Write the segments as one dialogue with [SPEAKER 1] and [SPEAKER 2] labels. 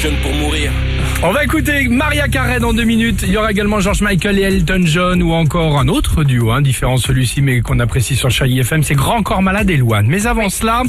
[SPEAKER 1] jeune pour mourir.
[SPEAKER 2] On va écouter Maria Carey dans deux minutes. Il y aura également George Michael et Elton John ou encore un autre duo, hein, différent de celui-ci mais qu'on apprécie sur Chai FM, c'est Grand Corps Malade et Loane. Mais avant cela,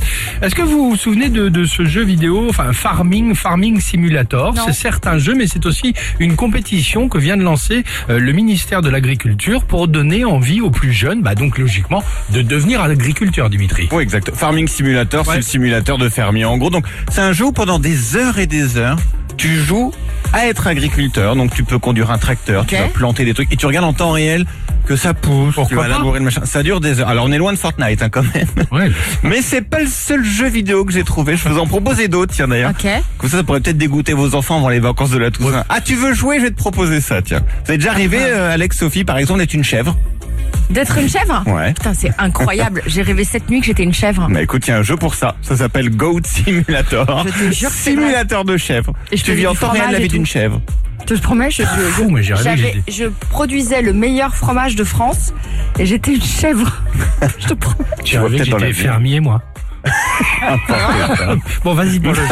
[SPEAKER 2] est-ce que vous vous souvenez de, de ce jeu vidéo, enfin Farming, Farming Simulator? C'est certes un jeu mais c'est aussi une compétition que vient de lancer euh, le ministère de l'Agriculture pour donner envie aux plus jeunes, bah donc logiquement, de devenir agriculteur, Dimitri.
[SPEAKER 3] Oui, exact. Farming Simulator,
[SPEAKER 2] Ouais.
[SPEAKER 3] c'est le simulateur de fermier. En gros, donc, c'est un jeu où pendant des heures et des heures, tu joues à être agriculteur. Donc, tu peux conduire un tracteur, tu vas planter des trucs et tu regardes en temps réel que ça pousse, tu
[SPEAKER 2] Pourquoi
[SPEAKER 3] vas
[SPEAKER 2] pas
[SPEAKER 3] labourer le machin. Ça dure des heures. Alors, on est loin de Fortnite, hein, quand même.
[SPEAKER 2] Ouais.
[SPEAKER 3] Mais c'est pas le seul jeu vidéo que j'ai trouvé. Je vous en proposer d'autres, tiens, d'ailleurs.
[SPEAKER 4] Ok.
[SPEAKER 3] Comme ça, ça pourrait peut-être dégoûter vos enfants avant les vacances de la Toussaint. Ah, tu veux jouer? Je vais te proposer ça, tiens. Vous êtes déjà arrivé, euh, Alex, Sophie, par exemple, d'être une chèvre?
[SPEAKER 4] D'être une chèvre
[SPEAKER 3] Ouais.
[SPEAKER 4] Putain, c'est incroyable. J'ai rêvé cette nuit que j'étais une chèvre.
[SPEAKER 3] Bah écoute, il y a un jeu pour ça. Ça s'appelle Goat Simulator.
[SPEAKER 4] Je te jure que c'est
[SPEAKER 3] Simulateur de chèvre.
[SPEAKER 4] Et je
[SPEAKER 3] Tu
[SPEAKER 4] faisais
[SPEAKER 3] vis en temps réel
[SPEAKER 4] fromage
[SPEAKER 3] la
[SPEAKER 4] et
[SPEAKER 3] vie
[SPEAKER 4] tout.
[SPEAKER 3] d'une chèvre.
[SPEAKER 4] Je te promets, je, je,
[SPEAKER 2] Fou, mais j'ai rêvé
[SPEAKER 4] je produisais le meilleur fromage de France et j'étais une chèvre. je te promets.
[SPEAKER 2] J'ai
[SPEAKER 3] vois
[SPEAKER 2] rêvé que
[SPEAKER 3] peut-être dans
[SPEAKER 2] j'étais
[SPEAKER 3] la vie.
[SPEAKER 2] fermier, moi. Bon, vas-y pour le jeu.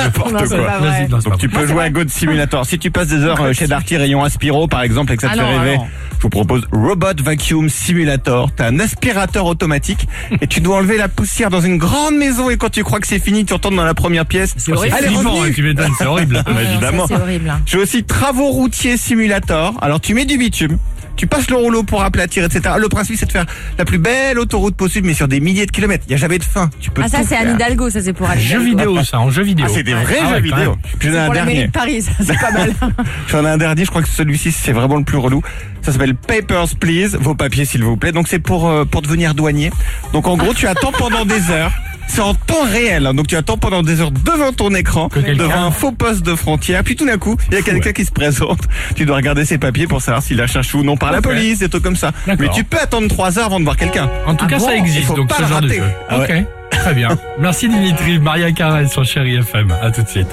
[SPEAKER 4] Non,
[SPEAKER 2] non,
[SPEAKER 3] Donc tu peux jouer à Goat Simulator. Si tu passes des heures euh, chez Darty Rayon Aspiro par exemple et que ça te
[SPEAKER 4] Ah
[SPEAKER 3] fait rêver,
[SPEAKER 4] ah
[SPEAKER 3] je vous propose Robot Vacuum Simulator. T'as un aspirateur automatique et tu dois enlever la poussière dans une grande maison et quand tu crois que c'est fini, tu retournes dans la première pièce.
[SPEAKER 2] C'est horrible.
[SPEAKER 3] Allez,
[SPEAKER 2] hein, tu m'étonnes, c'est horrible.
[SPEAKER 3] Bah, évidemment.
[SPEAKER 4] Ça, C'est horrible.
[SPEAKER 3] J'ai aussi Travaux routiers Simulator. Alors tu mets du bitume. Tu passes le rouleau pour aplatir, etc. Le principe, c'est de faire la plus belle autoroute possible, mais sur des milliers de kilomètres. Il y a jamais de fin. Tu peux
[SPEAKER 4] Ah, ça, c'est. Anne Hidalgo, ça, c'est pour Anne
[SPEAKER 2] Jeu vidéo, ça, en jeu vidéo.
[SPEAKER 3] Ah, c'est des vrais
[SPEAKER 2] Ah
[SPEAKER 3] jeux
[SPEAKER 2] ouais,
[SPEAKER 3] vidéo. j'en ai un
[SPEAKER 4] Pour la mairie
[SPEAKER 3] dernier.
[SPEAKER 4] de Paris, ça, c'est pas mal.
[SPEAKER 3] J'en ai un dernier, je crois que celui-ci c'est vraiment le plus relou. Ça s'appelle Papers Please, vos papiers s'il vous plaît. Donc c'est pour euh, pour devenir douanier. Donc en gros, tu attends pendant des heures. C'est en temps réel, hein. donc tu attends pendant des heures devant ton écran, devant un faux poste de frontière, puis tout d'un coup, il y a quelqu'un qui se présente. Tu dois regarder ses papiers pour savoir s'il a cherché ou non par la police, des trucs comme ça. Mais tu peux attendre trois heures avant de voir quelqu'un.
[SPEAKER 2] En tout
[SPEAKER 4] Ah
[SPEAKER 2] cas,
[SPEAKER 4] bon
[SPEAKER 2] ça existe, donc
[SPEAKER 3] pas
[SPEAKER 2] ce
[SPEAKER 3] le
[SPEAKER 2] genre de jeu.
[SPEAKER 3] Ah
[SPEAKER 2] ok, très bien. Merci Dimitri, Maria Carrel sur Chéri FM. À tout de suite.